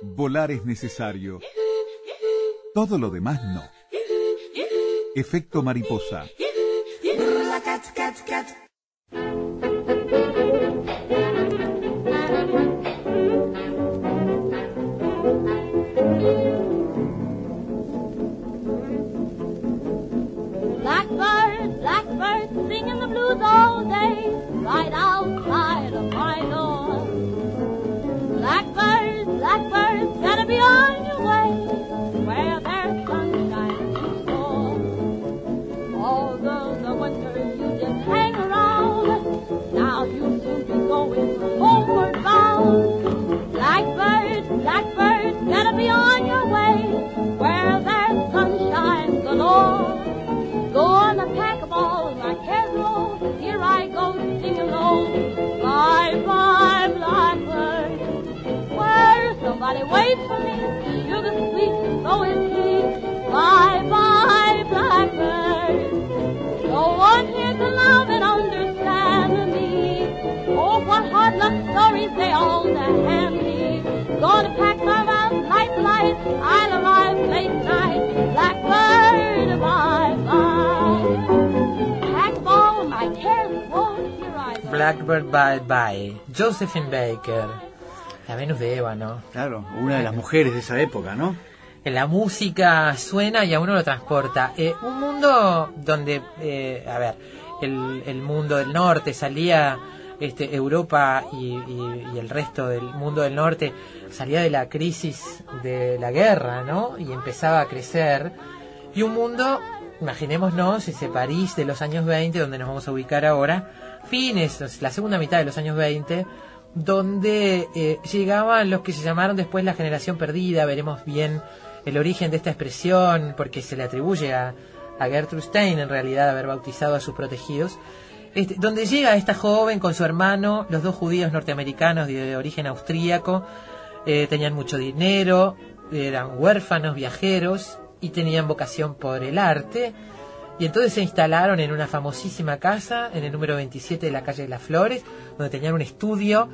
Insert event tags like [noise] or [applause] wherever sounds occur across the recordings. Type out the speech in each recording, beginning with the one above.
Volar es necesario. Todo lo demás no. Efecto mariposa. Blackbird, blackbird, singing the blues all day, right outside Blackbird Bye Bye, Josephine Baker, la Venus de Eva, ¿no? Claro, una de las mujeres de esa época, ¿no? La música suena y a uno lo transporta. Eh, un mundo donde, eh, a ver, el, el mundo del norte salía, este, Europa y, y- y el resto del mundo del norte salía de la crisis de la guerra, ¿no? Y empezaba a crecer. Y un mundo, imaginémonos ese París de los años 20, donde nos vamos a ubicar ahora, fines, la segunda mitad de los años 20, donde eh, llegaban los que se llamaron después la generación perdida, veremos bien el origen de esta expresión, porque se le atribuye a, a Gertrude Stein en realidad haber bautizado a sus protegidos, este, donde llega esta joven con su hermano, los dos judíos norteamericanos de origen austríaco, eh, tenían mucho dinero, eran huérfanos, viajeros y tenían vocación por el arte. Y entonces se instalaron en una famosísima casa, en el número 27 de la calle de las Flores, donde tenían un estudio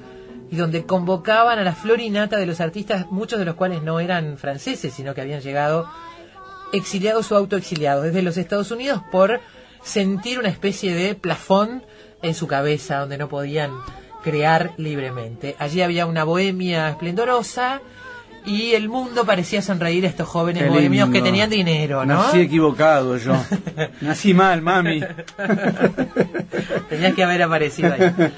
y donde convocaban a la florinata de los artistas, muchos de los cuales no eran franceses, sino que habían llegado exiliados o autoexiliados desde los Estados Unidos por sentir una especie de plafón en su cabeza donde no podían crear libremente. Allí había una bohemia esplendorosa y el mundo parecía sonreír a estos jóvenes Qué bohemios que tenían dinero, ¿no? Nací equivocado yo. [laughs] Nací mal, mami. [laughs] Tenías que haber aparecido ahí.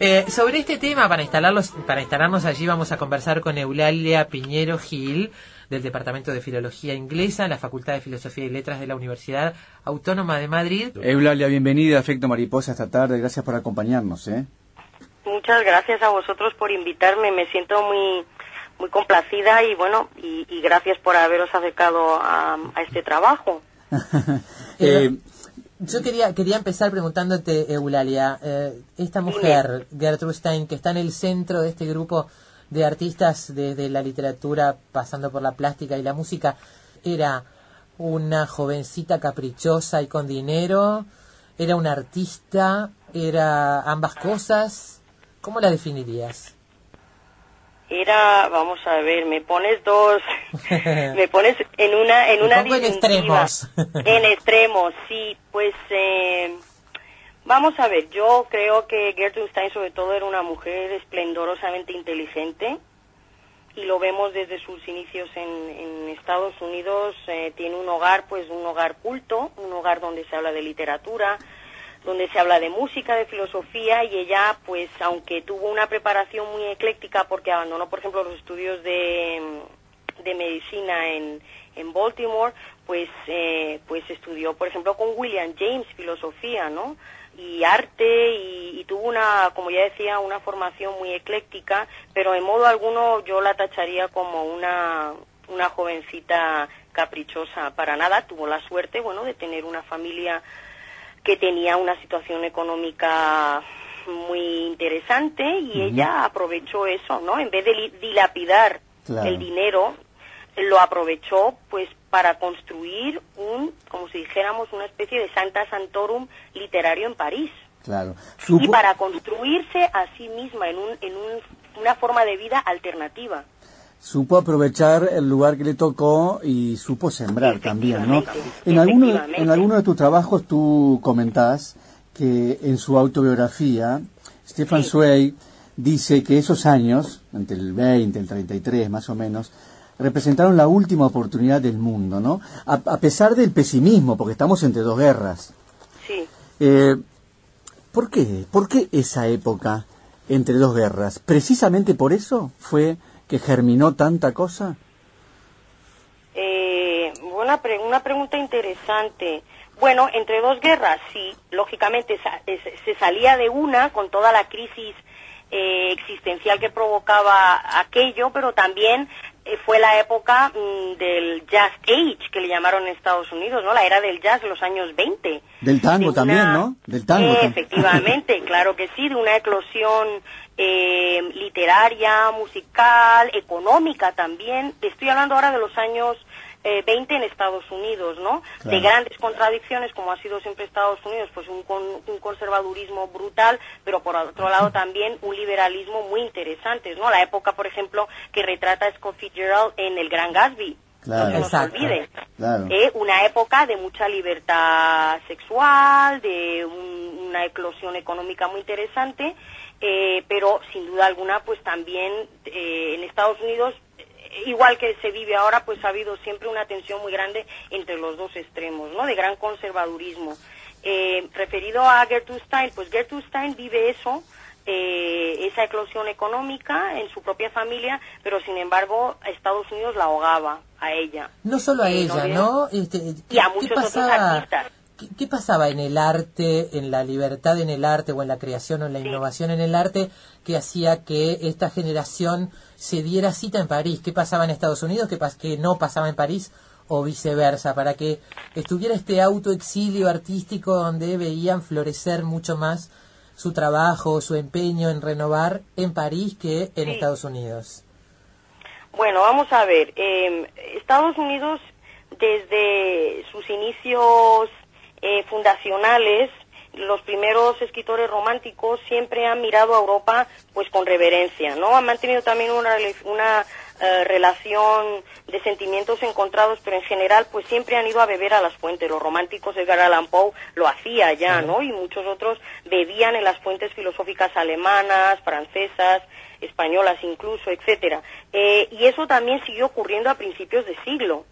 Eh, sobre este tema, para, instalarlos, para instalarnos allí, vamos a conversar con Eulalia Piñero Gil, del Departamento de Filología Inglesa, en la Facultad de Filosofía y Letras de la Universidad Autónoma de Madrid. Eulalia, bienvenida a Efecto Mariposa esta tarde. Gracias por acompañarnos, ¿eh? Muchas gracias a vosotros por invitarme. Me siento muy muy complacida y bueno y, y gracias por haberos acercado a, a este trabajo. [laughs] Eh, Yo quería, quería empezar preguntándote, Eulalia, eh, esta mujer, Gertrude Stein, que está en el centro de este grupo de artistas desde la literatura, pasando por la plástica y la música, ¿era una jovencita caprichosa y con dinero? ¿Era una artista? ¿Era ambas cosas? ¿Cómo la definirías? Era, vamos a ver, me pones dos, [laughs] me pones en una en una en extremos. [laughs] En extremos, sí, pues eh, vamos a ver, yo creo que Gertrude Stein sobre todo era una mujer esplendorosamente inteligente y lo vemos desde sus inicios en, en Estados Unidos, eh, tiene un hogar, pues un hogar culto, un hogar donde se habla de literatura, donde se habla de música, de filosofía y ella, pues aunque tuvo una preparación muy ecléctica porque abandonó, por ejemplo, los estudios de, de medicina en, en Baltimore, pues, eh, pues estudió, por ejemplo, con William James filosofía, ¿no? Y arte y, tuvo una, como ya decía, una formación muy ecléctica, pero en modo alguno yo la tacharía como una, una jovencita caprichosa. Para nada tuvo la suerte, bueno, de tener una familia que tenía una situación económica muy interesante y ella aprovechó eso, ¿no? En vez de dilapidar Claro. el dinero, lo aprovechó pues para construir un, como si dijéramos, una especie de Santa Santorum literario en París claro. y para construirse a sí misma en, un, en un- una forma de vida alternativa. Supo aprovechar el lugar que le tocó y supo sembrar también, ¿no? En alguno, en alguno de tus trabajos tú comentás que en su autobiografía, Stefan Sí. Zweig dice que esos años, entre el 20, el 33 más o menos, representaron la última oportunidad del mundo, ¿no? A, a pesar del pesimismo, porque estamos entre dos guerras. Sí. Eh, ¿Por qué? ¿Por qué esa época entre dos guerras? ¿Precisamente por eso fue que germinó tanta cosa? Eh, buena pre- una pregunta interesante. Bueno, entre dos guerras, sí, lógicamente se salía de una con toda la crisis eh, existencial que provocaba aquello, pero también eh, fue la época mm, del Jazz Age, que le llamaron en Estados Unidos, ¿no? La era del jazz los años 20. Del tango también, una- ¿no? Del tango. Eh, efectivamente, [laughs] claro que sí, de una eclosión eh, literaria, musical, económica también. Estoy hablando ahora de los años eh, 20 en Estados Unidos, ¿no? Claro. De grandes contradicciones, como ha sido siempre Estados Unidos, pues un, con- un conservadurismo brutal, pero por otro lado también un liberalismo muy interesante, ¿no? La época, por ejemplo, que retrata Scott Fitzgerald en El Gran Gatsby. Claro. No se nos olvide. Claro. Eh, una época de mucha libertad sexual, de un- una eclosión económica muy interesante, eh, pero sin duda alguna, pues también eh, en Estados Unidos, eh, igual que se vive ahora, pues ha habido siempre una tensión muy grande entre los dos extremos, ¿no? De gran conservadurismo. Eh, referido a Gertrude Stein, pues Gertrude Stein vive eso, eh, esa eclosión económica en su propia familia, pero sin embargo Estados Unidos la ahogaba a ella. No solo a ella, ¿no? Este, Y a ¿qué muchos otros artistas. ¿Qué, qué pasaba en el arte, en la libertad en el arte o en la creación o en la innovación en el arte que hacía que esta generación se diera cita en París? ¿Qué pasaba en Estados Unidos que, pas- que no pasaba en París o viceversa? Para que estuviera este autoexilio artístico donde veían florecer mucho más su trabajo, su empeño en renovar en París que en Sí. Estados Unidos. Bueno, vamos a ver. eh, Estados Unidos, desde sus inicios eh, fundacionales, los primeros escritores románticos siempre han mirado a Europa pues con reverencia, ¿no? Han mantenido también una, una eh, relación de sentimientos encontrados, pero en general pues siempre han ido a beber a las fuentes. Los románticos, Edgar Allan Poe lo hacía ya, ¿no? Y muchos otros bebían en las fuentes filosóficas alemanas, francesas, españolas incluso, etcétera. Eh, y eso también siguió ocurriendo a principios de siglo.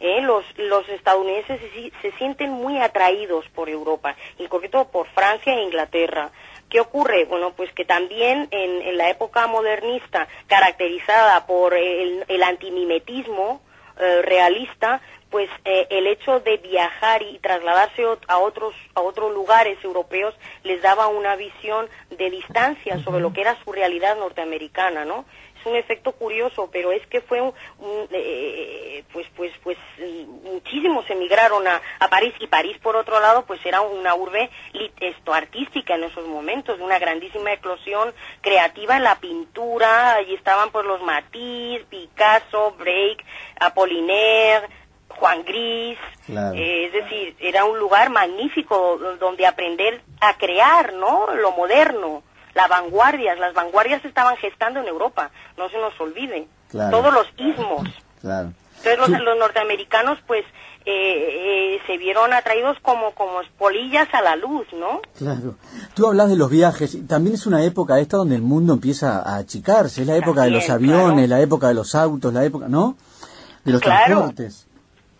¿Eh? Los, los estadounidenses se, se sienten muy atraídos por Europa, y en concreto por Francia e Inglaterra. ¿Qué ocurre? Bueno, pues que también en, en la época modernista, caracterizada por el, el antimimetismo eh, realista, pues eh, el hecho de viajar y trasladarse a otros a otros lugares europeos les daba una visión de distancia sobre lo que era su realidad norteamericana, ¿no? Un efecto curioso, pero es que fue un, un, eh, pues pues pues muchísimos emigraron a, a París y París por otro lado pues era una urbe lit- esto artística en esos momentos, de una grandísima eclosión creativa en la pintura, allí estaban pues los Matisse, Picasso, Break, Apollinaire, Juan Gris, Claro. eh, es decir, era un lugar magnífico do- donde aprender a crear, ¿no? Lo moderno, las vanguardias, las vanguardias se estaban gestando en Europa, no se nos olvide. Claro. Todos los ismos. Claro. Entonces los, Sí. los norteamericanos pues eh, eh, se vieron atraídos como como polillas a la luz, ¿no? Claro. Tú hablas de los viajes. También es una época esta donde el mundo empieza a achicarse. Es la época de los aviones, claro. la época de los autos, la época, ¿no? De los Claro. transportes.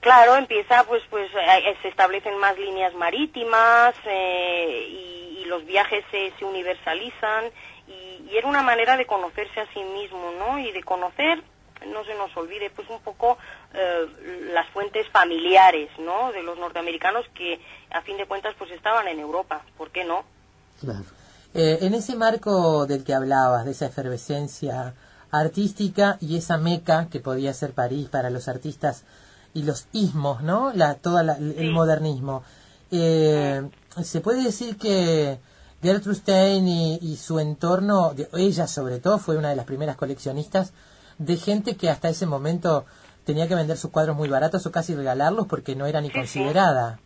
Claro, empieza, pues, pues eh, se establecen más líneas marítimas eh, y los viajes se, se universalizan y, y era una manera de conocerse a sí mismo, ¿no? Y de conocer, no se nos olvide, pues un poco eh, las fuentes familiares, ¿no? De los norteamericanos que, a fin de cuentas, pues estaban en Europa, ¿por qué no? Claro. Eh, en ese marco del que hablabas, de esa efervescencia artística y esa meca que podía ser París para los artistas y los ismos, ¿no? La, toda la- el Sí. modernismo. Eh, Se puede decir que Gertrude Stein y, y su entorno, de- ella sobre todo, fue una de las primeras coleccionistas de gente que hasta ese momento tenía que vender sus cuadros muy baratos o casi regalarlos porque no era ni sí. considerada.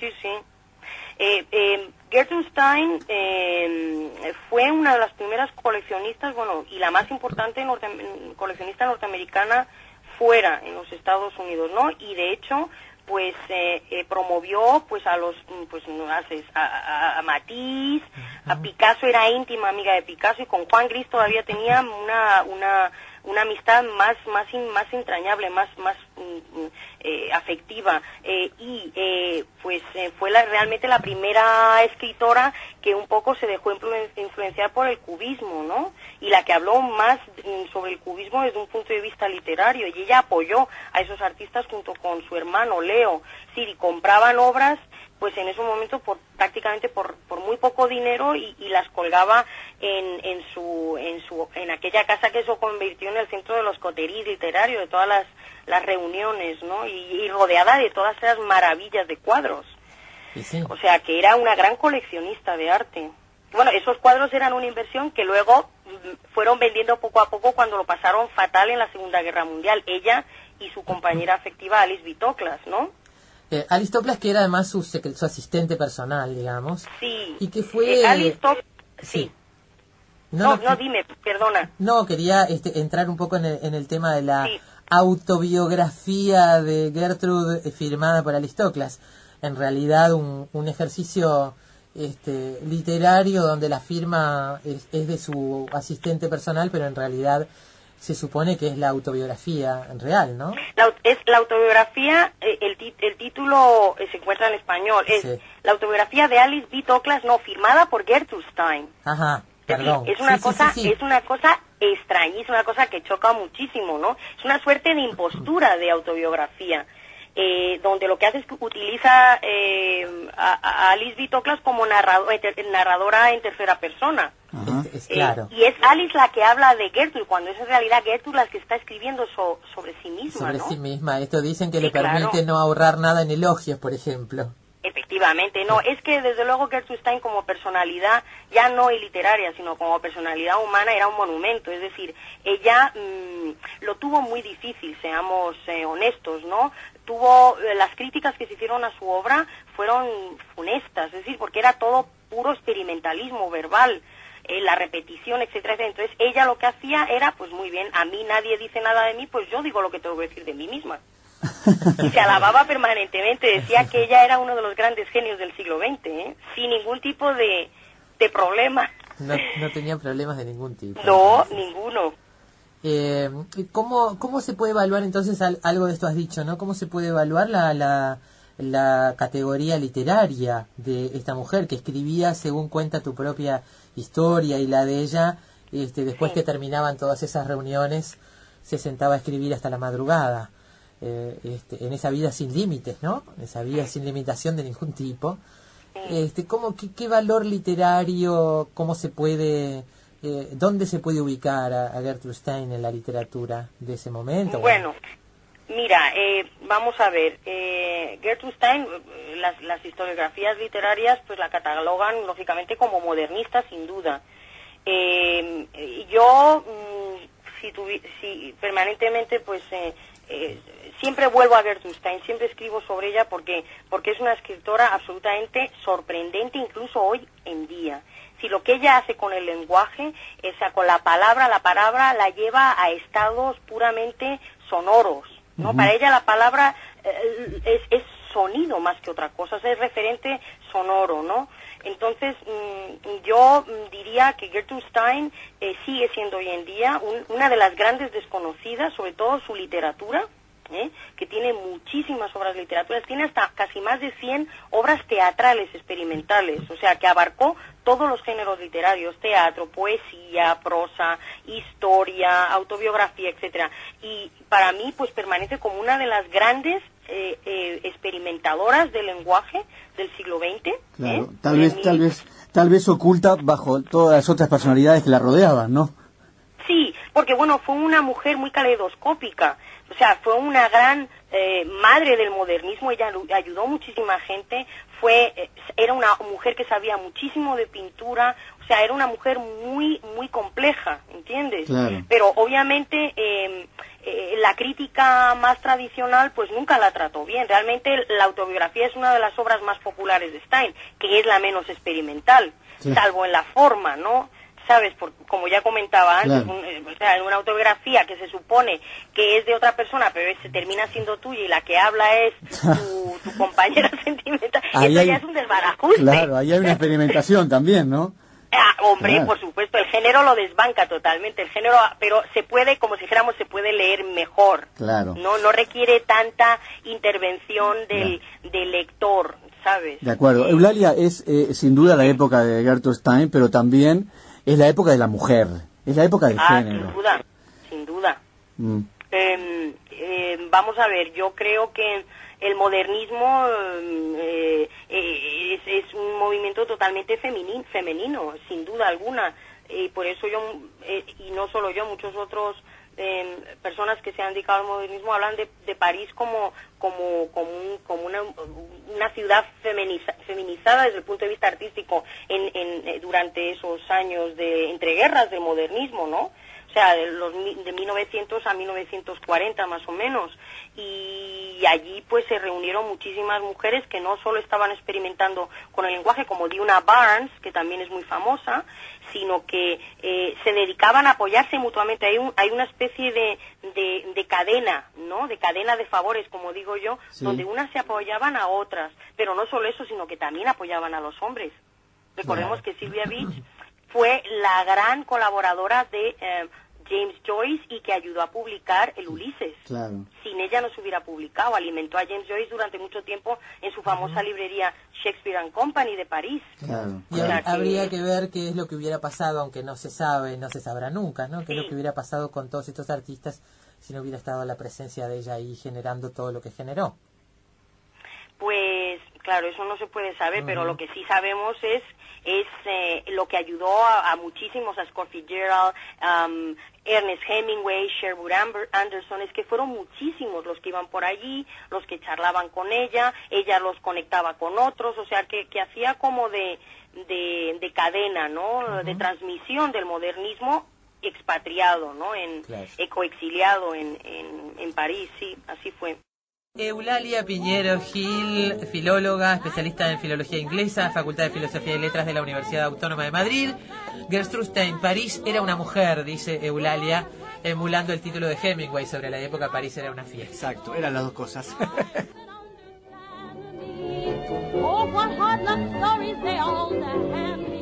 Sí, sí. Eh, eh, Gertrude Stein eh, fue una de las primeras coleccionistas, bueno, y la más importante norte- coleccionista norteamericana fuera en los Estados Unidos, ¿no? Y de hecho, pues eh, eh, promovió pues a los mm, pues no haces a, a, a Matisse, a Picasso era íntima amiga de Picasso y con Juan Gris todavía tenía una una una amistad más más más entrañable, más más mm, mm, eh, afectiva eh, y eh, pues eh, fue la, realmente la primera escritora que un poco se dejó influen- influenciar por el cubismo, ¿no? Y la que habló más mm, sobre el cubismo desde un punto de vista literario y ella apoyó a esos artistas junto con su hermano Leo. Sí, compraban obras pues en ese momento por prácticamente por, por muy poco dinero y, y las colgaba en, en su en su en aquella casa que se convirtió en el centro de los coteríes literarios de todas las las reuniones no y, y rodeada de todas esas maravillas de cuadros. Sí. o sea que era una gran coleccionista de arte. Bueno esos cuadros eran una inversión que luego fueron vendiendo poco a poco cuando lo pasaron fatal en la segunda guerra mundial ella y su compañera afectiva Alice Bitoclas no Eh, que era además su, su asistente personal, digamos. sí Y que fue... Eh, Sí. sí No, no, no, dime, perdona. No, quería este, entrar un poco en el, en el tema de la Sí. autobiografía de Gertrude eh, firmada por Aristócles. En realidad un, un ejercicio este, literario donde la firma es, es de su asistente personal, pero en realidad se supone que es la autobiografía real, ¿no? La, es la autobiografía, eh, el, el título eh, se encuentra en español, es Sí. la autobiografía de Alice B. Toklas, no, firmada por Gertrude Stein. Ajá, Es decir, perdón. Es una Sí, cosa, sí. es una cosa extrañísima, una cosa que choca muchísimo, ¿no? Es una suerte de impostura de autobiografía, eh, donde lo que hace es que utiliza eh, a, a Alice B. Toklas como narrado- eh, narradora en tercera persona. Ajá. Es- es Eh, claro. y es Alice la que habla de Gertrude, cuando es en realidad Gertrude la que está escribiendo so- sobre sí misma, sobre ¿no? sí misma. Esto dicen que Sí, le permite claro. no ahorrar nada en elogios, por ejemplo. Efectivamente, no, es que desde luego Gertrude Stein como personalidad, ya no y literaria, sino como personalidad humana, era un monumento, es decir, ella mm, lo tuvo muy difícil, seamos eh, honestos, ¿no? Tuvo, eh, las críticas que se hicieron a su obra fueron funestas, es decir, porque era todo puro experimentalismo verbal, eh, la repetición, etcétera, etcétera. Entonces ella lo que hacía era, pues muy bien, a mí nadie dice nada de mí, pues yo digo lo que tengo que decir de mí misma y se alababa permanentemente, decía que ella era uno de los grandes genios del siglo XX, ¿eh? sin ningún tipo de, de problema. No, no tenía problemas de ningún tipo. No, ninguno. Eh, ¿cómo, ¿Cómo se puede evaluar entonces al- algo de esto has dicho, ¿no? ¿Cómo se puede evaluar la, la, la categoría literaria de esta mujer que escribía según cuenta tu propia historia y la de ella, este, después Sí. que terminaban todas esas reuniones, se sentaba a escribir hasta la madrugada? Eh, este, en esa vida sin límites, ¿no? Esa vida sin limitación de ningún tipo. Este, ¿cómo, qué, qué valor literario, cómo se puede, eh, dónde se puede ubicar a, Gertrude Stein en la literatura de ese momento? Bueno, mira, eh, vamos a ver, eh, Gertrude Stein, eh, las, las historiografías literarias pues la catalogan lógicamente como modernista sin duda. Eh, yo, mm, si, tuvi- si permanentemente pues eh, siempre vuelvo a Gertrude Stein, siempre escribo sobre ella porque, porque es una escritora absolutamente sorprendente incluso hoy en día. Si lo que ella hace con el lenguaje, o sea, con la palabra, la palabra la lleva a estados puramente sonoros, ¿no? Para ella la palabra eh, es, es sonido más que otra cosa, o sea, es referente sonoro, ¿no? Entonces, mm, yo diría que Gertrude Stein eh, sigue siendo hoy en día un- una de las grandes desconocidas, sobre todo su literatura, ¿eh? que tiene muchísimas obras literaturas, tiene hasta casi más de 100 obras teatrales experimentales, o sea, que abarcó todos los géneros literarios, teatro, poesía, prosa, historia, autobiografía, etcétera. Y para mí, pues permanece como una de las grandes eh, eh, experimentadoras del lenguaje del siglo XX. Claro, ¿eh? tal En vez, mi- tal vez, tal vez oculta bajo todas las otras personalidades que la rodeaban, ¿no? Sí, porque bueno, fue una mujer muy caleidoscópica, o sea, fue una gran eh, madre del modernismo, ella ayudó muchísima gente, fue, eh, era una mujer que sabía muchísimo de pintura, o sea, era una mujer muy, muy compleja, ¿entiendes? Claro. Pero obviamente eh, eh, la crítica más tradicional pues nunca la trató bien. Realmente la autobiografía es una de las obras más populares de Stein, que es la menos experimental, Sí. salvo en la forma, ¿no? Sabes, Por- como ya comentaba antes, Claro. un- eh, o sea, en una autobiografía que se supone que es de otra persona, pero se termina siendo tuya y la que habla es tu, tu [laughs] compañera [laughs] sentimental, Ahí eso hay- ya es un desbarajuste. Claro, ahí hay una experimentación también, ¿no? [laughs] Ah, hombre, Claro. por supuesto, el género lo desbanca totalmente, el género, pero se puede, como si dijéramos, se puede leer mejor. Claro. No, no requiere tanta intervención del, del lector, ¿sabes? De acuerdo. Eulalia es eh, sin duda la época de Gertrude Stein, pero también es la época de la mujer, es la época del Ah, género. sin duda, sin duda. Mm, Eh, eh, vamos a ver, yo creo que el modernismo eh, eh, es, es un movimiento totalmente feminin- femenino, sin duda alguna. Y por eso yo, eh, y no solo yo, muchos otros eh, personas que se han dedicado al modernismo hablan de, de París como como como, un- como una, una ciudad feminiza- feminizada desde el punto de vista artístico en, en, eh, durante esos años de entreguerras del modernismo, ¿no? O sea, de, los, de 1900 a 1940 más o menos. Y allí pues se reunieron muchísimas mujeres que no solo estaban experimentando con el lenguaje como Dina Barnes, que también es muy famosa, sino que eh, se dedicaban a apoyarse mutuamente. Hay, un- hay una especie de, de, de cadena, ¿no? De cadena de favores, como digo yo, Sí. donde unas se apoyaban a otras. Pero no solo eso, sino que también apoyaban a los hombres. Recordemos que Silvia Beach fue la gran colaboradora de eh, James Joyce y que ayudó a publicar el Ulises. Claro. Sin ella no se hubiera publicado. Alimentó a James Joyce durante mucho tiempo en su famosa librería Shakespeare and Company de París. Claro. Y habría que ver qué es lo que hubiera pasado, aunque no se sabe, no se sabrá nunca, ¿no? ¿Qué es lo que hubiera pasado con todos estos artistas si no hubiera estado la presencia de ella ahí generando todo lo que generó? Pues claro, eso no se puede saber, pero lo que sí sabemos es es eh, lo que ayudó a, a muchísimos, a Scott Fitzgerald, um, Ernest Hemingway, Sherwood Amber- Anderson, es que fueron muchísimos los que iban por allí, los que charlaban con ella, ella los conectaba con otros, o sea, que, que hacía como de, de, de cadena, ¿no? De transmisión del modernismo expatriado, ¿no? En, Claro. eh, en, en, en París, sí, así fue. Eulalia Piñero Gil, filóloga, especialista en filología inglesa, Facultad de Filosofía y Letras de la Universidad Autónoma de Madrid. Gertrude Stein, París era una mujer, dice Eulalia, emulando el título de Hemingway sobre la época París era una fiesta. Exacto, eran las dos cosas. [laughs] [laughs]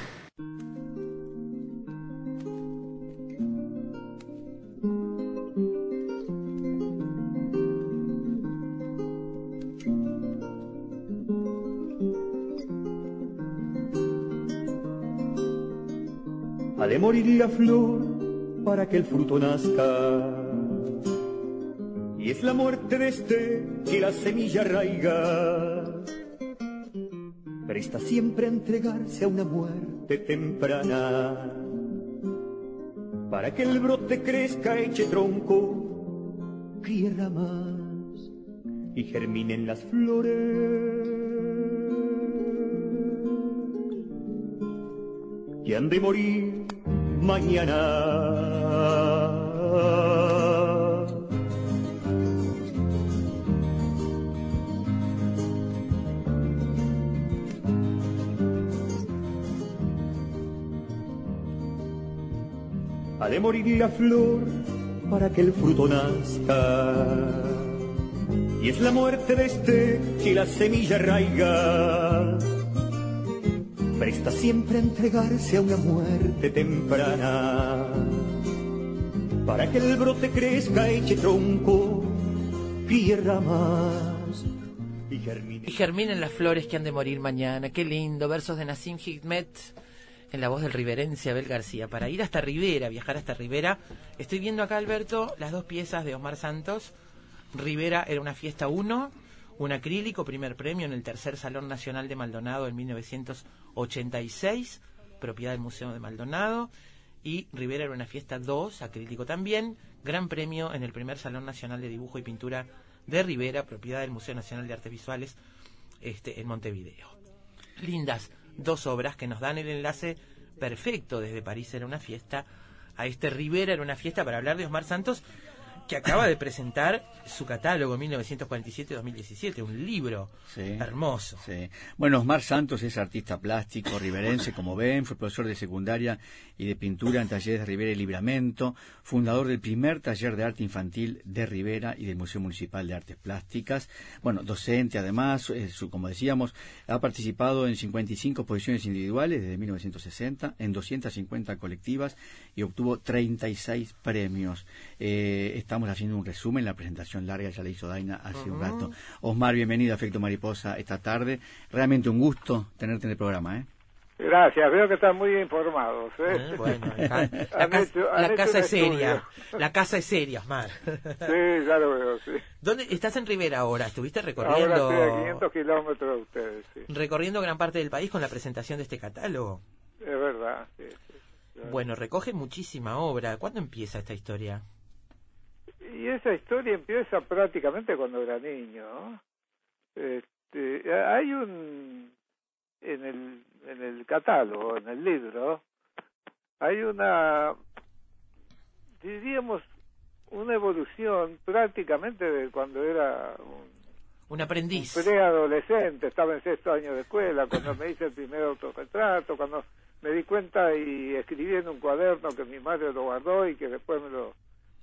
Ha de morir la flor para que el fruto nazca. Y es la muerte de este que la semilla arraiga. Presta siempre a entregarse a una muerte temprana. Para que el brote crezca, eche tronco, críe ramas y germinen las flores. Que han de morir mañana. Ha de morir la flor para que el fruto nazca. Y es la muerte de este que la semilla arraiga presta siempre a entregarse a una muerte temprana. Para que el brote crezca, eche tronco, críe ramas y germine. Y germinen las flores que han de morir mañana. Qué lindo. Versos de Nassim Hikmet en la voz del riverense Abel García. Para ir hasta Rivera, viajar hasta Rivera. Estoy viendo acá, Alberto, las dos piezas de Omar Santos. Rivera era una fiesta 1, un acrílico, primer premio en el tercer Salón Nacional de Maldonado en 1986, propiedad del Museo de Maldonado. y Rivera era una fiesta 2, acrílico también, gran premio en el primer Salón Nacional de Dibujo y Pintura de Rivera, propiedad del Museo Nacional de Artes Visuales este, en Montevideo. Lindas dos obras que nos dan el enlace perfecto desde París era una fiesta a este Rivera era una fiesta para hablar de Osmar Santos que acaba de presentar su catálogo 1947-2017, un libro hermoso. Bueno, Osmar Santos es artista plástico, riverense, [laughs] como ven, fue profesor de secundaria y de pintura en talleres de Rivera y Libramento, fundador del primer taller de arte infantil de Rivera y del Museo Municipal de Artes Plásticas. Bueno, docente además, eh, su, como decíamos, ha participado en 55 exposiciones individuales desde 1960, en 250 colectivas y obtuvo 36 premios. Eh, estamos haciendo un resumen, la presentación larga ya la hizo Daina hace un rato. Osmar, bienvenido a Efecto Mariposa esta tarde. Realmente un gusto tenerte en el programa, ¿eh? Gracias, veo que están muy informados. ¿eh? Eh, bueno, [laughs] la, casa es seria, la casa es seria, Osmar. Sí, ya lo veo, sí. ¿Dónde estás en Rivera ahora? ¿Estuviste recorriendo? Ahora estoy a 500 kilómetros de ustedes, sí. Recorriendo gran parte del país con la presentación de este catálogo. Es verdad, sí. Bueno, recoge muchísima obra. ¿Cuándo empieza esta historia? Y esa historia empieza prácticamente cuando era niño. Este, hay un en el en el catálogo, en el libro, hay una diríamos una evolución prácticamente de cuando era un, un aprendiz. Un preadolescente, estaba en sexto año de escuela, cuando me hice el primer autorretrato, cuando me di cuenta y escribí en un cuaderno que mi madre lo guardó y que después me lo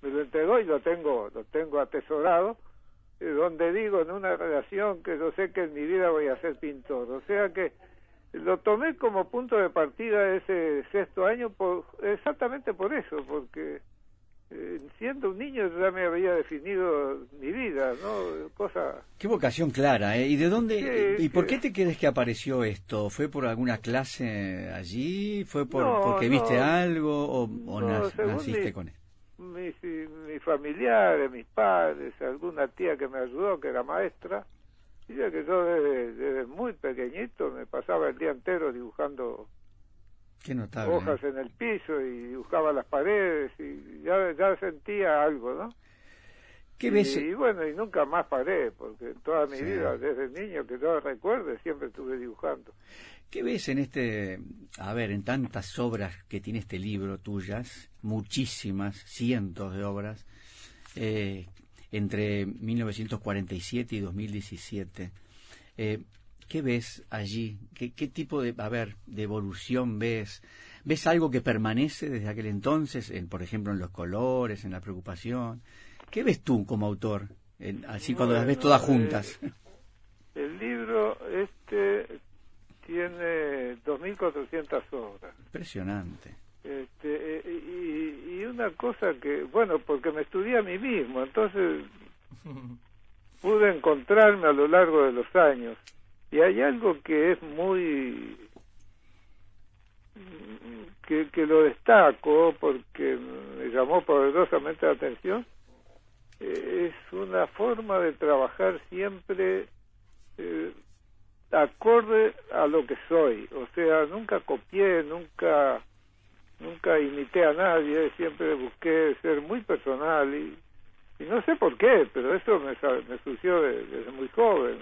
me lo entregó y lo tengo lo tengo atesorado eh, donde digo en una relación que yo sé que en mi vida voy a ser pintor o sea que lo tomé como punto de partida ese sexto año por, exactamente por eso porque eh, siendo un niño ya me había definido mi vida, ¿no? Cosa... Qué vocación clara, ¿eh? ¿Y de dónde, y por qué te crees que apareció esto? ¿Fue por alguna clase allí? ¿Fue por, porque viste algo o, o naciste con él? Mis, mis familiares, mis padres, alguna tía que me ayudó, que era maestra, dice que yo desde, muy pequeñito me pasaba el día entero dibujando hojas ¿eh? en el piso y dibujaba las paredes y ya, ya sentía algo, ¿no? ¿Qué ves? Y, bueno, y nunca más paré, porque toda mi vida, desde niño que yo recuerde, siempre estuve dibujando. ¿Qué ves en este, a ver, en tantas obras que tiene este libro tuyas, muchísimas, cientos de obras, eh, entre 1947 y 2017? Eh, ¿Qué ves allí? ¿Qué, ¿Qué, tipo de, a ver, de evolución ves? ¿Ves algo que permanece desde aquel entonces, en, por ejemplo, en los colores, en la preocupación? ¿Qué ves tú como autor, así cuando las ves todas juntas? el libro este tiene 2.400 obras. Impresionante. Este, eh, y, una cosa que, bueno, porque me estudié a mí mismo, entonces [laughs] pude encontrarme a lo largo de los años. Y hay algo que es muy... que, que lo destaco porque me llamó poderosamente la atención, eh, es una forma de trabajar siempre eh, acorde a lo que soy, o sea, nunca copié, nunca nunca imité a nadie, siempre busqué ser muy personal y, no sé por qué, pero eso me, me surgió desde muy joven.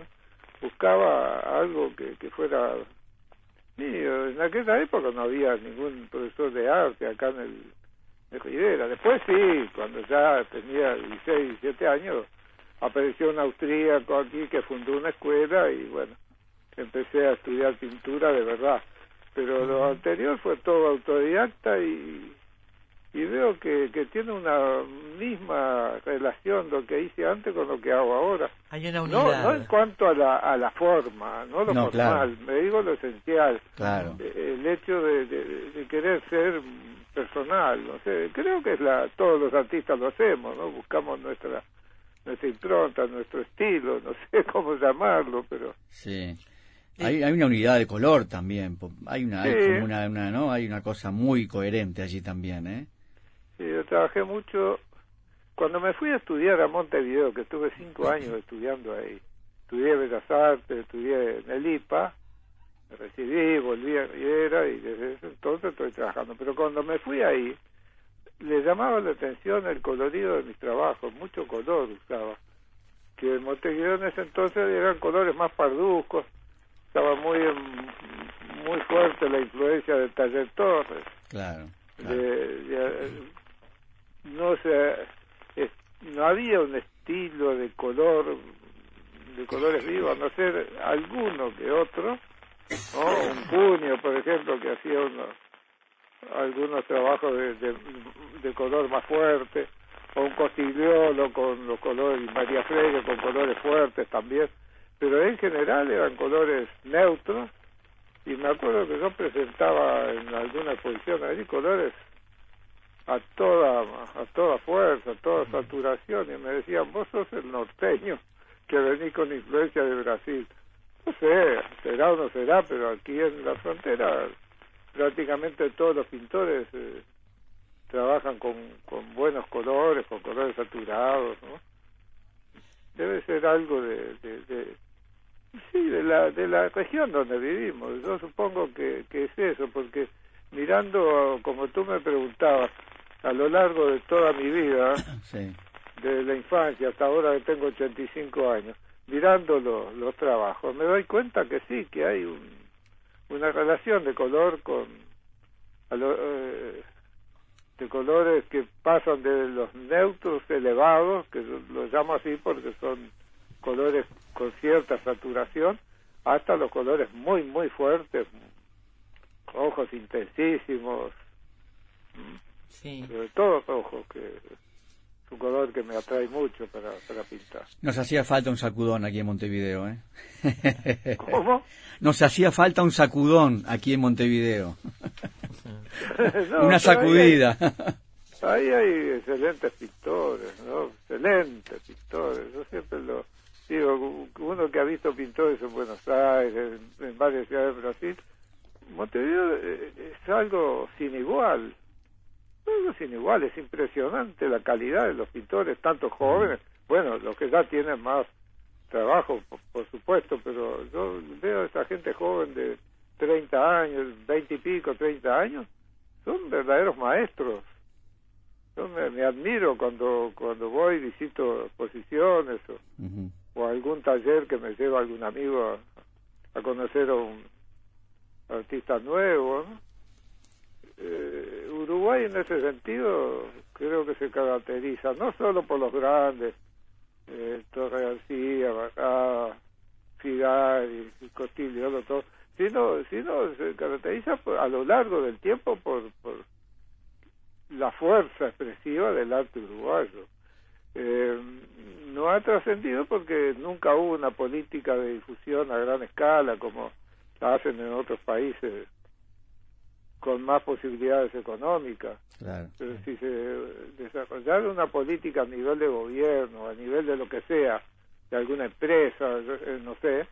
Buscaba algo que, que fuera mío. En aquella época no había ningún profesor de arte acá en el de Rivera. Después sí, cuando ya tenía 16, 17 años, apareció un austríaco aquí que fundó una escuela y bueno, empecé a estudiar pintura de verdad. Pero lo anterior fue todo autodidacta y, y veo que, que tiene una misma relación lo que hice antes con lo que hago ahora. Hay una No, no en cuanto a la, a la forma, no lo formal, me digo lo esencial. Claro. Eh, El hecho de, de, querer ser personal, no sé, creo que es la, todos los artistas lo hacemos, ¿no? Buscamos nuestra nuestra impronta, nuestro estilo, [laughs] no sé cómo llamarlo, pero... Sí. Hay, hay una unidad de color también, hay una, hay como una, una, ¿no? Hay una cosa muy coherente allí también, ¿eh? Sí, yo trabajé mucho. Cuando me fui a estudiar a Montevideo, que estuve cinco años estudiando ahí, estudié Bellas Artes, estudié en el IPA, me recibí, volví a Riviera y desde ese entonces estoy trabajando. Pero cuando me fui ahí, le llamaba la atención el colorido de mis trabajos, mucho color usaba. Que en Montevideo en ese entonces eran colores más parduzcos, estaba muy muy fuerte la influencia de Taller Torres. Claro. De, de, no sé, es, no había un estilo de color, de colores vivos, a no ser alguno que otro, ¿no? un puño, por ejemplo, que hacía unos, algunos trabajos de, de, de color más fuerte, o un costigliolo con los colores, y María Freire con colores fuertes también, pero en general eran colores neutros, y me acuerdo que yo presentaba en alguna exposición ahí colores a toda a toda fuerza, a toda saturación y me decían, vos sos el norteño que venís con influencia de Brasil. No sé, será o no será, pero aquí en la frontera prácticamente todos los pintores eh, trabajan con, con buenos colores, con colores saturados, ¿no? Debe ser algo de, de, de sí, de la, de la región donde vivimos. Yo supongo que, que es eso, porque mirando, como tú me preguntabas, a lo largo de toda mi vida, [coughs] Sí. desde la infancia hasta ahora que tengo 85 años, mirando lo- los trabajos, me doy cuenta que sí, que hay un, una relación de color con a lo- eh, de colores que pasan de los neutros elevados, que yo los llamo así porque son colores con cierta saturación, hasta los colores muy, muy fuertes, rojos intensísimos, Sí. sobre todo rojo, que es un color que me atrae mucho para, para pintar. Nos hacía falta un sacudón aquí en Montevideo, ¿eh? ¿Cómo? [laughs] Nos hacía falta un sacudón aquí en Montevideo. [laughs] No, Una pero ahí hay- sacudida. Ahí hay excelentes pintores, ¿no? Excelentes pintores. Yo siempre lo digo, uno que ha visto pintores en Buenos Aires, en, en varias ciudades de Brasil, Montevideo eh, es algo sin igual. Algo sin igual, es impresionante la calidad de los pintores, tanto jóvenes, bueno, los que ya tienen más trabajo, por, por supuesto, pero yo veo a esa gente joven de 30 años, 20 y pico, 30 años, son verdaderos maestros. Yo me, me admiro cuando cuando voy visito exposiciones o. o algún taller que me lleva algún amigo a, conocer a un artista nuevo. Eh, Uruguay en ese sentido creo que se caracteriza no solo por los grandes, eh, Torre García, Bacá, Figari, Costillo, todo, sino, sino se caracteriza por- a lo largo del tiempo por, por la fuerza expresiva del arte uruguayo. Eh, no ha trascendido porque nunca hubo una política de difusión a gran escala como la hacen en otros países con más posibilidades económicas. Claro. Pero si se desarrollara una política a nivel de gobierno, a nivel de lo que sea, de alguna empresa, eh, no sé,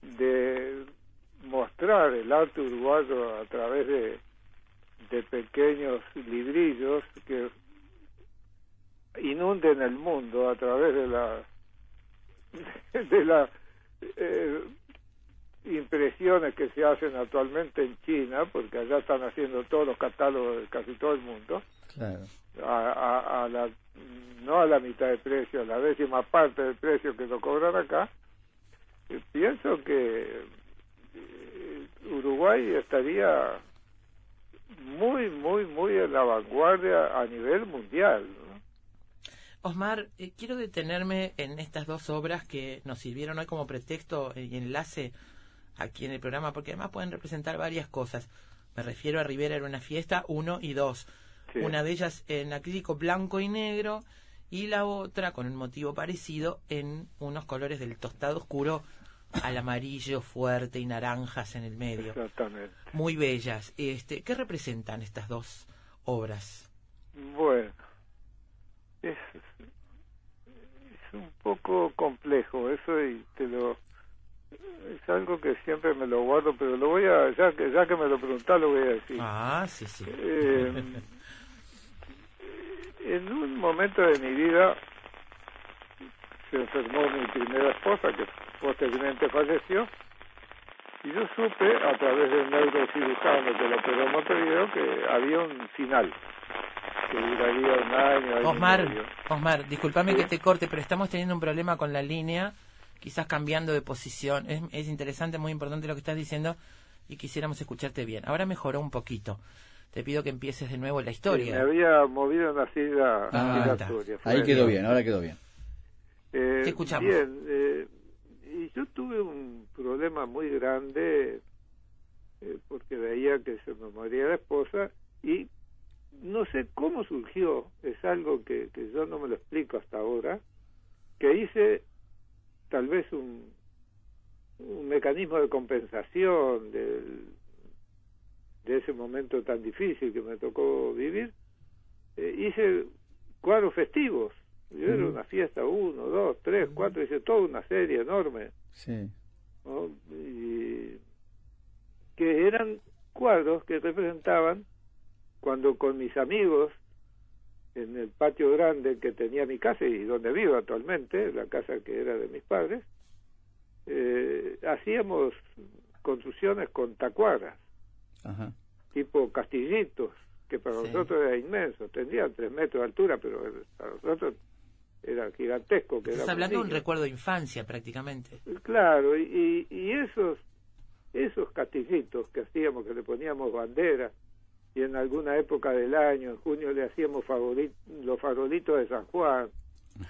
de mostrar el arte uruguayo a través de, de pequeños librillos que inunden el mundo a través de la [laughs] de las eh, impresiones que se hacen actualmente en China, porque allá están haciendo todos los catálogos de casi todo el mundo, Claro. a, a, a la, no a la mitad de precio, a la décima parte del precio que lo cobran acá, eh, pienso que eh, Uruguay estaría muy, muy, muy en la vanguardia a nivel mundial. Osmar, eh, quiero detenerme en estas dos obras que nos sirvieron hoy como pretexto y enlace aquí en el programa, porque además pueden representar varias cosas. Me refiero a Rivera en una fiesta, uno y dos. Sí. Una de ellas en acrílico blanco y negro y la otra con un motivo parecido en unos colores del tostado oscuro al amarillo fuerte y naranjas en el medio. Exactamente. Muy bellas. Este, ¿Qué representan estas dos obras? Bueno, es, es un poco complejo eso y te lo es algo que siempre me lo guardo, pero lo voy a ya que ya que me lo preguntás lo voy a decir. Ah, sí, sí. Eh, en un momento de mi vida se enfermó mi primera esposa que posteriormente falleció Y yo supe, a través del neurocirujano que lo operó en Montevideo, que había un final, que duraría un año, Osmar. Osmar, discúlpame Sí. que te corte, pero estamos teniendo un problema con la línea, quizás cambiando de posición. Es, es interesante, muy importante lo que estás diciendo y quisiéramos escucharte bien. Ahora mejoró un poquito. Te pido que empieces de nuevo la Sí, historia. me había movido en la silla Ah, ahí quedó bien, ahora quedó bien. Eh, Te escuchamos. Bien, eh, y yo tuve un problema muy grande eh, porque veía que se me moría la esposa y no sé cómo surgió, es algo que, que yo no me lo explico hasta ahora, que hice tal vez un, un mecanismo de compensación del, de ese momento tan difícil que me tocó vivir, eh, hice cuadros festivos. Yo era una fiesta, uno, dos, tres, cuatro, hice toda una serie enorme. Sí. ¿no? Y que eran cuadros que representaban cuando con mis amigos en el patio grande que tenía mi casa y donde vivo actualmente, la casa que era de mis padres, eh, hacíamos construcciones con tacuaras, Ajá. tipo castillitos, que para Sí. nosotros era inmenso, tendrían tres metros de altura, pero para nosotros era gigantesco. Que Estás hablando de un recuerdo de infancia prácticamente. Claro, y, y, y esos esos castillitos que hacíamos, que le poníamos bandera, y en alguna época del año, en junio, le hacíamos los farolitos de San Juan,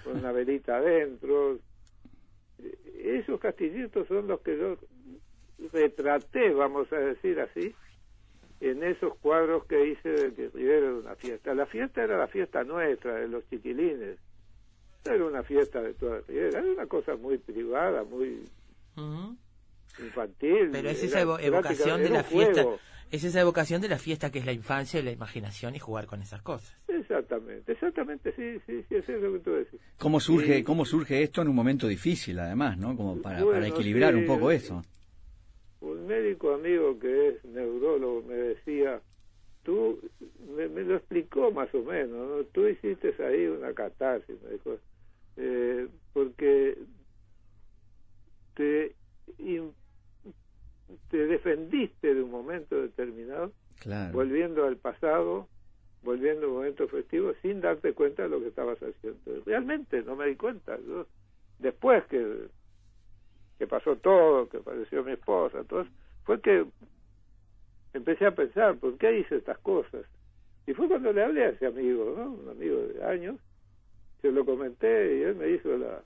con una velita adentro. Eh, Esos castillitos son los que yo retraté, vamos a decir así, en esos cuadros que hice de que Rivera era una fiesta. La fiesta era la fiesta nuestra, de los chiquilines. Era una fiesta de toda Rivera, era una cosa muy privada, muy infantil. Pero es esa evo- evocación de la fiesta. Es esa evocación de la fiesta que es la infancia y la imaginación y jugar con esas cosas. Exactamente, exactamente, sí, sí, sí, eso es lo que tú decís. ¿Cómo surge, Sí. cómo surge esto en un momento difícil, además, ¿no? Como para, Bueno, para equilibrar sí, un poco eso. Un médico amigo que es neurólogo me decía, tú, me, me lo explicó más o menos, ¿no? tú hiciste ahí una catarsis, me dijo, eh, porque te, te defendiste de un momento determinado Claro. volviendo al pasado, volviendo a un momento festivo, sin darte cuenta de lo que estabas haciendo. Realmente no me di cuenta. Yo, después que, que pasó todo, que apareció mi esposa, todo, fue que empecé a pensar, ¿por qué hice estas cosas? Y fue cuando le hablé a ese amigo, ¿no? un amigo de años, se lo comenté y él me hizo la...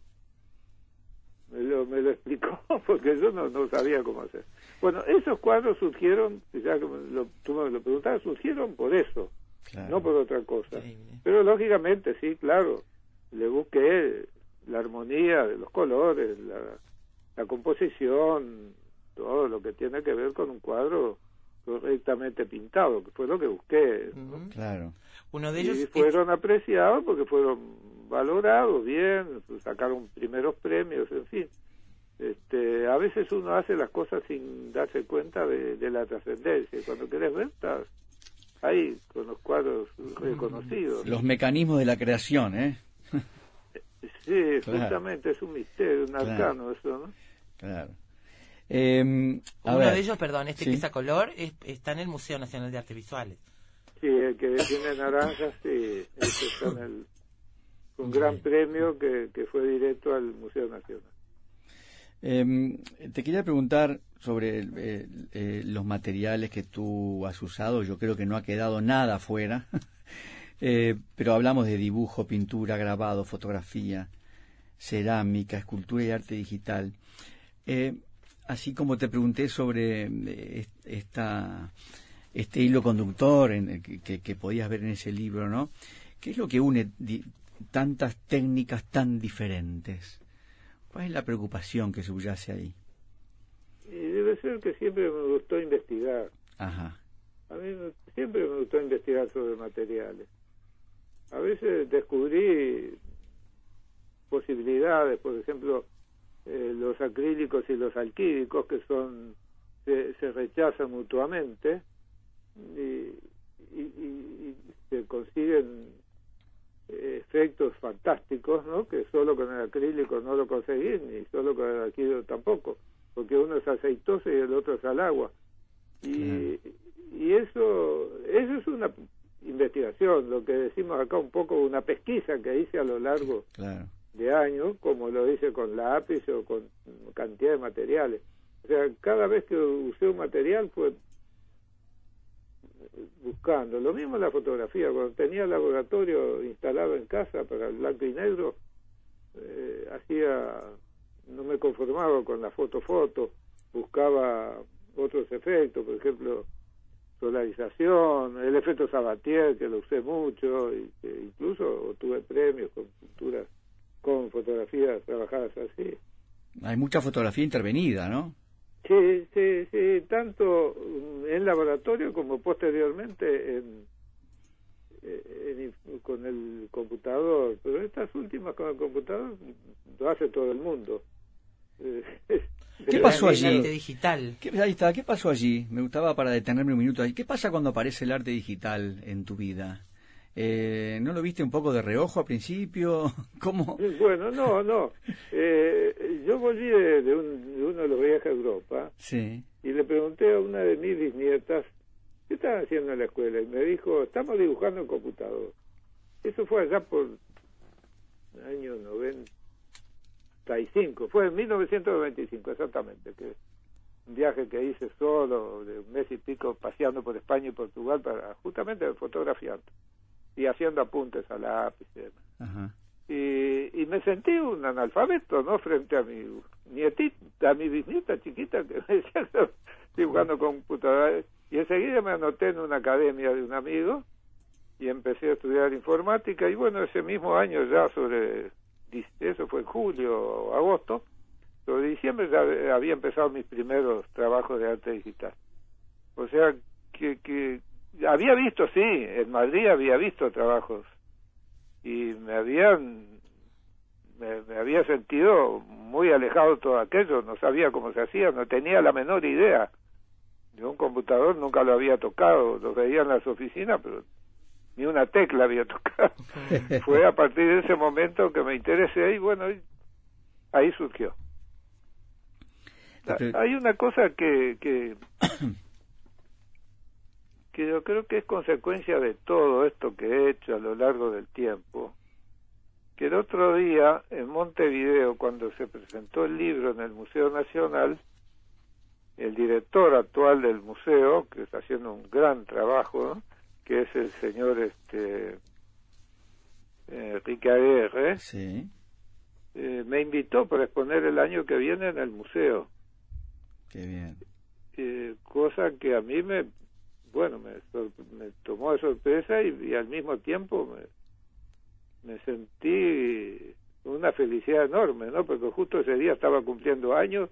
Me lo, me lo explicó [laughs] porque yo no, no sabía cómo hacer. Bueno, esos cuadros surgieron, ya que me lo, tú me lo preguntabas, surgieron por eso, claro. no por otra cosa. Increíble. Pero lógicamente, sí, claro, le busqué la armonía de los colores, la, la composición, todo lo que tiene que ver con un cuadro correctamente pintado, que fue lo que busqué. Claro. Uno de ellos y es- fueron apreciados porque fueron valorados bien, sacaron primeros premios, en fin. Este, a veces uno hace las cosas sin darse cuenta de, de la trascendencia. Y cuando querés ver, estás ahí con los cuadros reconocidos. Los mecanismos de la creación, ¿eh? Sí, Claro. justamente es un misterio, un Claro. arcano eso, ¿no? Claro. Eh, a uno ver, de ellos, perdón, este Sí. que es a color, es- está en el Museo Nacional de Artes Visuales. Sí, el que tiene naranjas, sí, ese está en el, un gran premio que, que fue directo al Museo Nacional. eh, te quería preguntar sobre eh, eh, los materiales que tú has usado. Yo creo que no ha quedado nada afuera. [laughs] Eh, pero hablamos de dibujo, pintura, grabado, fotografía, cerámica, escultura y arte digital. Eh, así como te pregunté sobre est- esta, este hilo conductor en, que, que- podías ver en ese libro, ¿no? ¿Qué es lo que une tantas técnicas tan diferentes? ¿Cuál es la preocupación que subyace ahí? Y debe ser que siempre me gustó investigar. Ajá, A mí siempre me gustó investigar sobre materiales. A veces descubrí posibilidades, por ejemplo, eh, los acrílicos y los alquídicos que son se, se rechazan mutuamente y, y- y- y se consiguen efectos fantásticos, ¿no? Que solo con el acrílico no lo conseguí ni solo con el alquídico tampoco. porque uno es aceitoso y el otro es al agua. Y, y eso, eso es una investigación, lo que decimos acá un poco, una pesquisa que hice a lo largo Claro. de años, como lo hice con lápiz o con cantidad de materiales. O sea, cada vez que usé un material fue buscando. Lo mismo la fotografía, cuando tenía el laboratorio instalado en casa para el blanco y negro, eh, hacía, no me conformaba con la foto-foto, buscaba otros efectos, por ejemplo, solarización, el efecto Sabatier, que lo usé mucho, y incluso obtuve premios con pinturas, con fotografías trabajadas así. Hay mucha fotografía intervenida, ¿no? Sí, sí, sí, tanto mm, en laboratorio como posteriormente en, eh, en- con el computador, pero estas últimas con el computador lo hace todo el mundo. Eh, [laughs] ¿Qué pasó El allí? arte digital. ¿Qué, ahí está, ¿qué pasó allí? Me gustaba para detenerme un minuto ahí. ¿Qué pasa cuando aparece el arte digital en tu vida? Eh, ¿No lo viste un poco de reojo al principio? [laughs] ¿Cómo? Bueno, no, no. Eh, yo volví de, de un- de uno de los viajes a Europa Sí. y le pregunté a una de mis bisnietas, ¿qué estaban haciendo en la escuela? Y me dijo, estamos dibujando en computador. Eso fue allá por el año 95, fue en 1995 exactamente, que un viaje que hice solo de un mes y pico paseando por España y Portugal para justamente fotografiando y haciendo apuntes a lápiz y demás Ajá. y, y me sentí un analfabeto, ¿no? Frente a mi nietita, a mi bisnieta chiquita que me decía dibujando con computadora. Y enseguida me anoté en una academia de un amigo y empecé a estudiar informática. Y bueno, ese mismo año ya sobre, eso fue en julio o agosto, sobre diciembre ya había empezado mis primeros trabajos de arte digital. O sea, que, que había visto, sí, en Madrid había visto trabajos y me habían me, me había sentido muy alejado de todo aquello, no sabía cómo se hacía, no tenía la menor idea. Yo un computador nunca lo había tocado, lo veía en las oficinas, pero ni una tecla había tocado. [laughs] Fue a partir de ese momento que me interesé y bueno, y ahí surgió. Hay una cosa que, que [coughs] que yo creo que es consecuencia de todo esto que he hecho a lo largo del tiempo, que el otro día en Montevideo, cuando se presentó el libro en el Museo Nacional, el director actual del museo, que está haciendo un gran trabajo, ¿no? que es el señor este eh, Sí. eh, me invitó para exponer el año que viene en el museo. Qué bien. eh, cosa que a mí me bueno me, me tomó de sorpresa y, y al mismo tiempo me, me sentí una felicidad enorme no porque justo ese día estaba cumpliendo años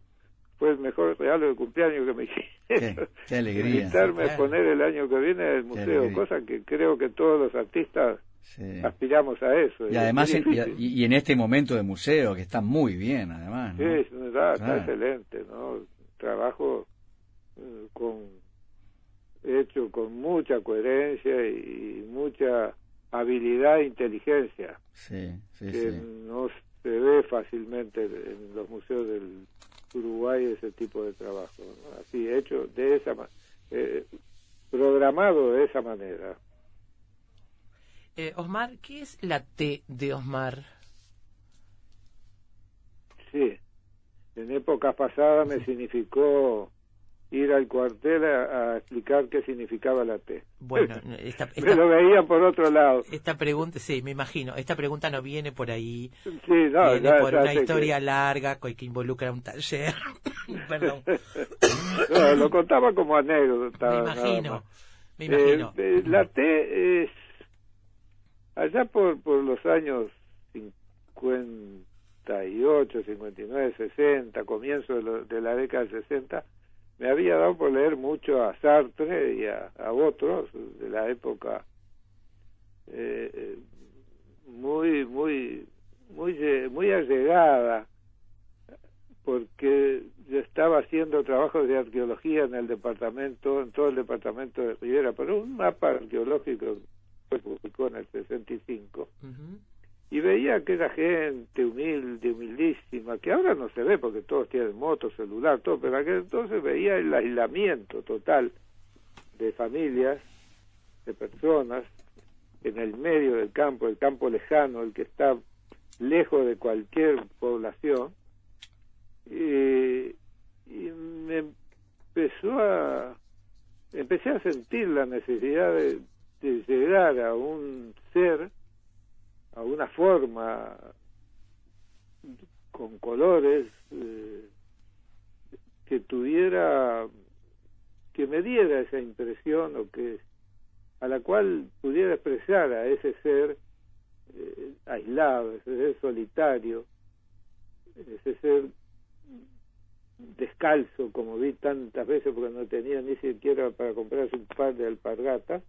fue el mejor regalo de cumpleaños que me hicieron qué [laughs] alegría. invitarme a exponer el año que viene en el museo cosa que creo que todos los artistas Sí. aspiramos a eso Y además, es en, y, en este momento de museo, que está muy bien, además. Sí, ¿no? es verdad, está Claro. excelente, ¿no? Trabajo eh, con hecho con mucha coherencia y mucha habilidad e inteligencia Sí, sí, que sí. no se ve fácilmente en los museos del Uruguay ese tipo de trabajo, ¿no? así hecho de esa eh, programado de esa manera. Eh, Osmar, ¿qué es la T de Osmar? Sí, en épocas pasadas me significó ir al cuartel a, a explicar qué significaba la T. Bueno, [laughs] esta, me lo esta, veían por otro lado. esta pregunta, sí, me imagino, esta pregunta no viene por ahí, Sí, no, viene ya- por una sé que- historia larga que involucra un taller. [laughs] Perdón, No, lo contaba como anécdota. me imagino, me Eh, imagino. eh, la T es allá por, por los años 58, 59, 60, comienzo de, lo- de la década del 60, me había dado por leer mucho a Sartre y a, otros de la época eh, eh, muy muy muy muy allegada porque yo estaba haciendo trabajos de arqueología en el departamento, en todo el departamento de Rivera, pero un mapa arqueológico que se publicó en el 65 Ujú. Y veía aquella gente humilde, humildísima, que ahora no se ve porque todos tienen moto, celular, todo, pero aquel entonces veía el aislamiento total de familias, de personas, en el medio del campo, el campo lejano, el que está lejos de cualquier población, y, y me empezó a empecé a sentir la necesidad de, de llegar a un ser a una forma con colores eh, que tuviera que me diera esa impresión o que a la cual pudiera expresar a ese ser eh, aislado, ese ser solitario, ese ser descalzo, como vi tantas veces porque no tenía ni siquiera para comprarse un par de alpargatas.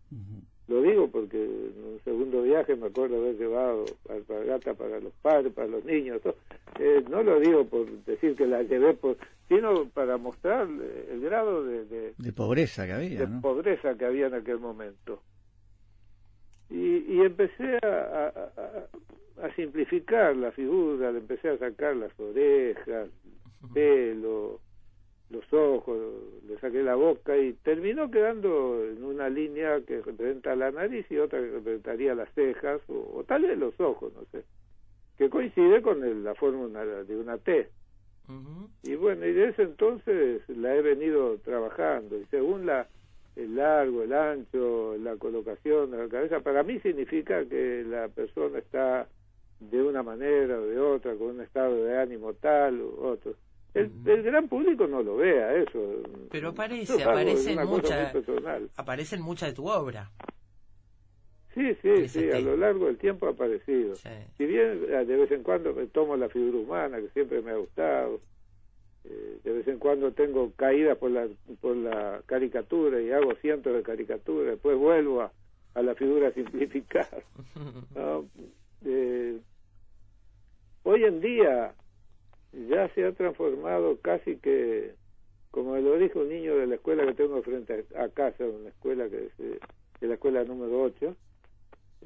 Lo digo porque en un segundo viaje me acuerdo haber llevado alpargata para los padres, para los niños. Todo. Eh, no lo digo por decir que la llevé, por, sino para mostrar el grado de, de, De pobreza que había, de ¿no? pobreza que había en aquel momento. Y, y empecé a, a, a- a simplificar la figura, le empecé a sacar las orejas, el pelo, los ojos, le saqué la boca y terminó quedando en una línea que representa la nariz y otra que representaría las cejas o, o tal vez los ojos, no sé, que coincide con el- la forma una- de una T. Y bueno, y de ese entonces la he venido trabajando y según la el largo, el ancho, la colocación de la cabeza, para mí significa que la persona está de una manera o de otra, con un estado de ánimo tal u otro. El, el gran público no lo vea eso. Pero aparece, algo- aparece mucha-. Aparece en mucha de tu obra. Sí, sí, sí, a lo largo del tiempo ha aparecido. Sí. Si bien eh, de vez en cuando me tomo la figura humana, que siempre me ha gustado, eh, de vez en cuando tengo caídas por la, por la caricatura y hago cientos de caricaturas, después vuelvo a, a la figura [laughs] simplificada. [laughs] ¿no? Eh, hoy en día ya se ha transformado casi que, como lo dijo un niño de la escuela que tengo frente a, a casa, una escuela que es, es la escuela número 8,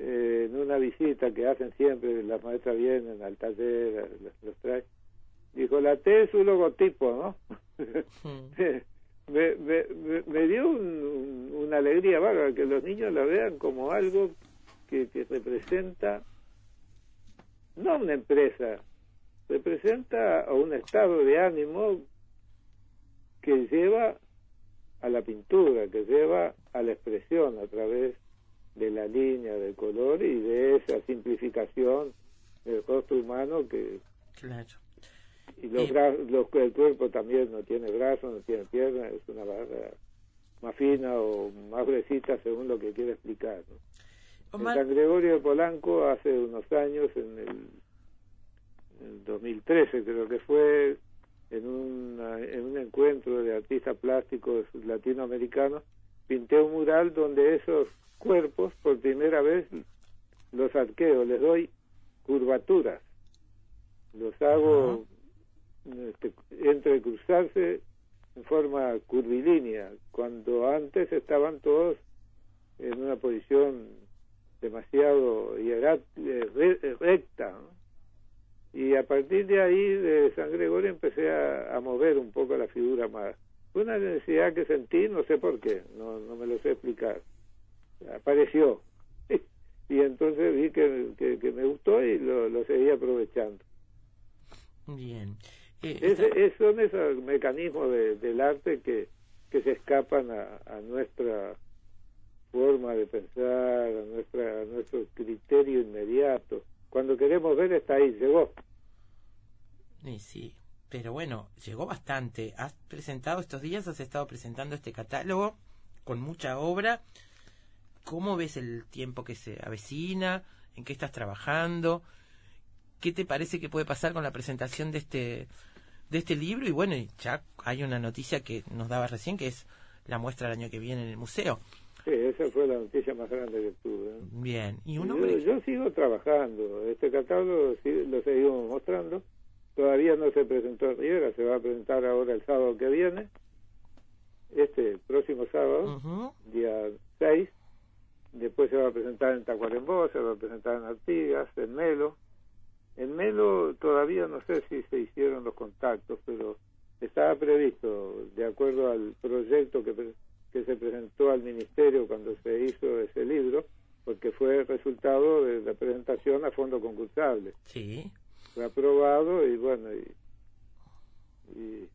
eh, en una visita que hacen siempre, las maestras vienen al taller, los, los trae, dijo, la T es un logotipo, ¿no? [laughs] me, me, me- me dio un- un- una alegría bárbara que los niños la vean como algo que, que representa, no una empresa, representa a un estado de ánimo que lleva a la pintura, que lleva a la expresión a través de la línea, del color y de esa simplificación del rostro humano que Claro. y los, Y- bra- los el cuerpo también no tiene brazos, no tiene piernas, es una barra más fina o más gruesita según lo que quiere explicar. ¿no? En Omar, San Gregorio de Polanco hace unos años, en el 2013 creo que fue, en, una- en un encuentro de artistas plásticos latinoamericanos, pinté un mural donde esos cuerpos por primera vez los arqueo, les doy curvaturas, los hago este, entrecruzarse en forma curvilínea, cuando antes estaban todos en una posición demasiado eh, re- recta. ¿no? Y a partir de ahí, de San Gregorio, empecé a, a mover un poco la figura más. Fue una necesidad que sentí, no sé por qué, no, no me lo sé explicar. Apareció. [laughs] y entonces vi que, que, que me gustó y lo, lo seguí aprovechando. bien. Eh, Ese, está- es- son esos mecanismos de- del arte que, que se escapan a, a nuestra forma de pensar, a, nuestra, a nuestro criterio inmediato. Cuando queremos ver está ahí, llegó. Y sí, pero bueno, llegó bastante. Has presentado estos días, has estado presentando este catálogo con mucha obra. ¿Cómo ves el tiempo que se avecina? ¿En qué estás trabajando? ¿Qué te parece que puede pasar con la presentación de este de este libro? Y bueno, y ya hay una noticia que nos daba recién, que es la muestra el año que viene en el museo. Sí, esa fue la noticia más grande que tuve. Bien, y un yo, hombre... yo sigo trabajando. Este catálogo lo seguimos mostrando. Todavía no se presentó en Rivera, se va a presentar ahora el sábado que viene. Este próximo sábado. Día 6. Después se va a presentar en Tacuarembó, se va a presentar en Artigas, en Melo. En Melo todavía no sé si se hicieron los contactos, pero estaba previsto, de acuerdo al proyecto que, que se presentó al ministerio cuando se hizo ese libro, porque fue el resultado de la presentación a fondo concursable. Sí. Fue aprobado y bueno, y, y,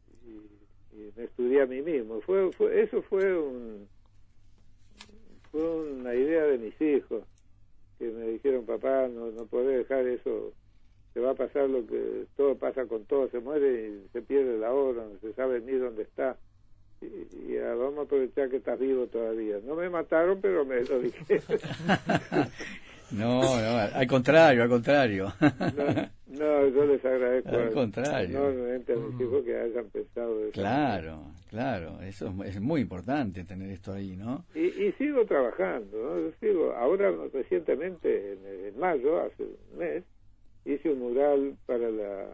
me estudié a mí mismo. Fue, fue, eso fue un fue una idea de mis hijos que me dijeron papá no no podés dejar eso se va a pasar lo que todo pasa con todo se muere y se pierde la hora no se sabe ni dónde está y, y, ah, vamos a aprovechar que estás vivo todavía no me mataron pero me lo dijeron [laughs] No, no, al contrario, al contrario. no, no, yo les agradezco Al contrario. enormemente a mis hijos que hayan pensado eso Claro, claro, eso es, es muy importante tener esto ahí, ¿no? Y, y sigo trabajando, ¿no? Yo sigo, ahora recientemente, en, en mayo, hace un mes, hice un mural para la,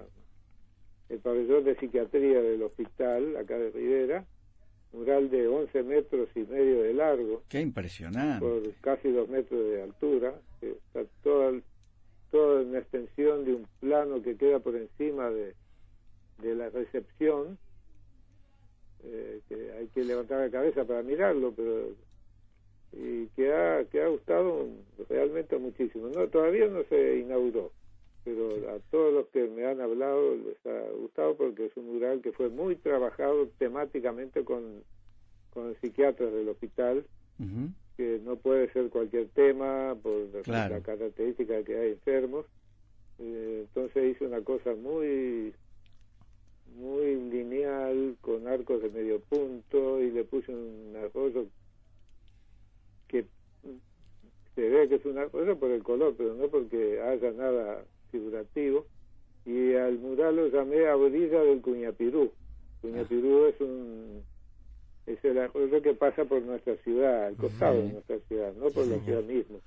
el pabellón de psiquiatría del hospital, acá de Rivera, mural de 11 metros y medio de largo, Qué impresionante. por casi 2 metros de altura, que está toda, toda una extensión de un plano que queda por encima de, de la recepción, eh, que hay que levantar la cabeza para mirarlo, pero y que ha, que ha gustado realmente muchísimo. No, todavía no se inauguró, pero a todos los que me han hablado les ha gustado porque es un mural que fue muy trabajado temáticamente con, con psiquiatras del hospital que no puede ser cualquier tema por Claro. la característica de que hay enfermos. Eh, entonces hice una cosa muy muy lineal, con arcos de medio punto y le puse un arroyo que se ve que es un arroyo por el color, pero no porque haya nada figurativo. Y al mural lo llamé a orilla del Cuñapirú. Cuñapirú es un es el arroyo que pasa por nuestra ciudad, al costado de nuestra ciudad, no por la ciudad misma.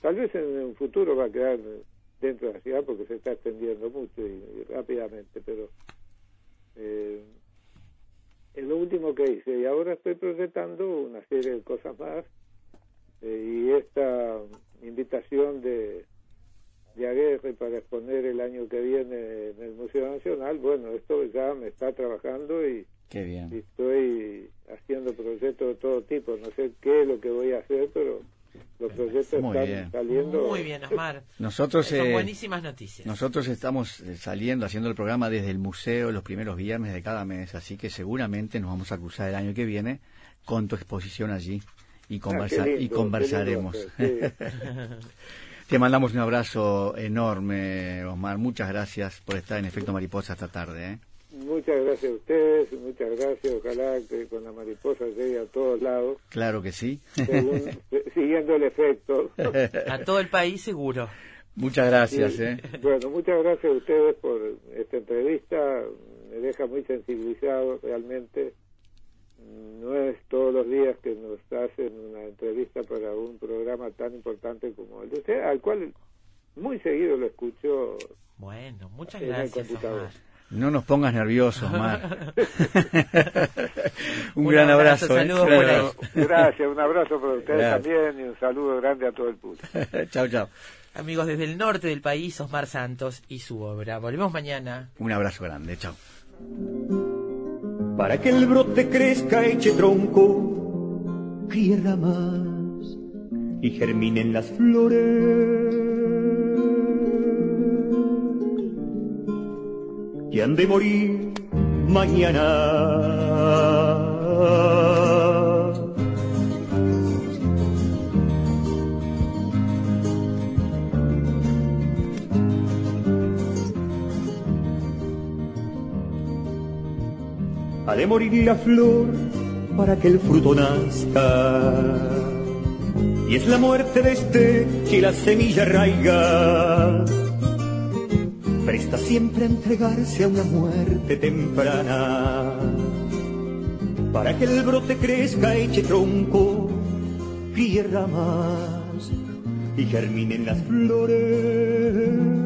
Tal vez en un futuro va a quedar dentro de la ciudad porque se está extendiendo mucho y, y rápidamente, pero eh, es lo último que hice y ahora estoy proyectando una serie de cosas más eh, y esta invitación de de Aguirre para exponer el año que viene en el Museo Nacional, bueno, esto ya me está trabajando y Qué bien. y estoy haciendo proyectos de todo tipo. No sé qué es lo que voy a hacer, pero los proyectos Muy están bien. saliendo. Muy bien, Osmar. Nosotros, Son eh, buenísimas noticias. nosotros estamos eh, saliendo, haciendo el programa desde el museo los primeros viernes de cada mes, así que seguramente nos vamos a cruzar el año que viene con tu exposición allí y, Ah, conversa- lindo, y conversaremos. lindo sí. [laughs] Te mandamos un abrazo enorme, Osmar. Muchas gracias por estar en Efecto Mariposa esta tarde. ¿eh? Muchas gracias a ustedes, muchas gracias. Ojalá que con la mariposa llegue a todos lados, Claro que sí. según- [laughs] siguiendo el efecto. A todo el país seguro. Muchas gracias. ¿eh? Bueno, muchas gracias a ustedes por esta entrevista. Me deja muy sensibilizado realmente. No es todos los días que nos hacen una entrevista para un programa tan importante como el de usted, al cual muy seguido lo escucho. Bueno, muchas En el gracias, computador. No nos pongas nerviosos, Osmar. [laughs] [laughs] un, Un gran abrazo, abrazo. ¿eh? saludos Claro. por ahí. [laughs] Gracias, un abrazo para ustedes Gracias. también y un saludo grande a todo el público. chao, chao. Amigos desde el norte del país, Osmar Santos y su obra. Volvemos mañana. Un abrazo grande. Chao. Para que el brote crezca, eche tronco, críe ramas y germinen las flores. Que han de morir mañana. Ha de morir la flor para que el fruto nazca. Y es la muerte de este que la semilla arraiga. Presta siempre a entregarse a una muerte temprana. Para que el brote crezca, eche tronco, críe ramas y germinen las flores.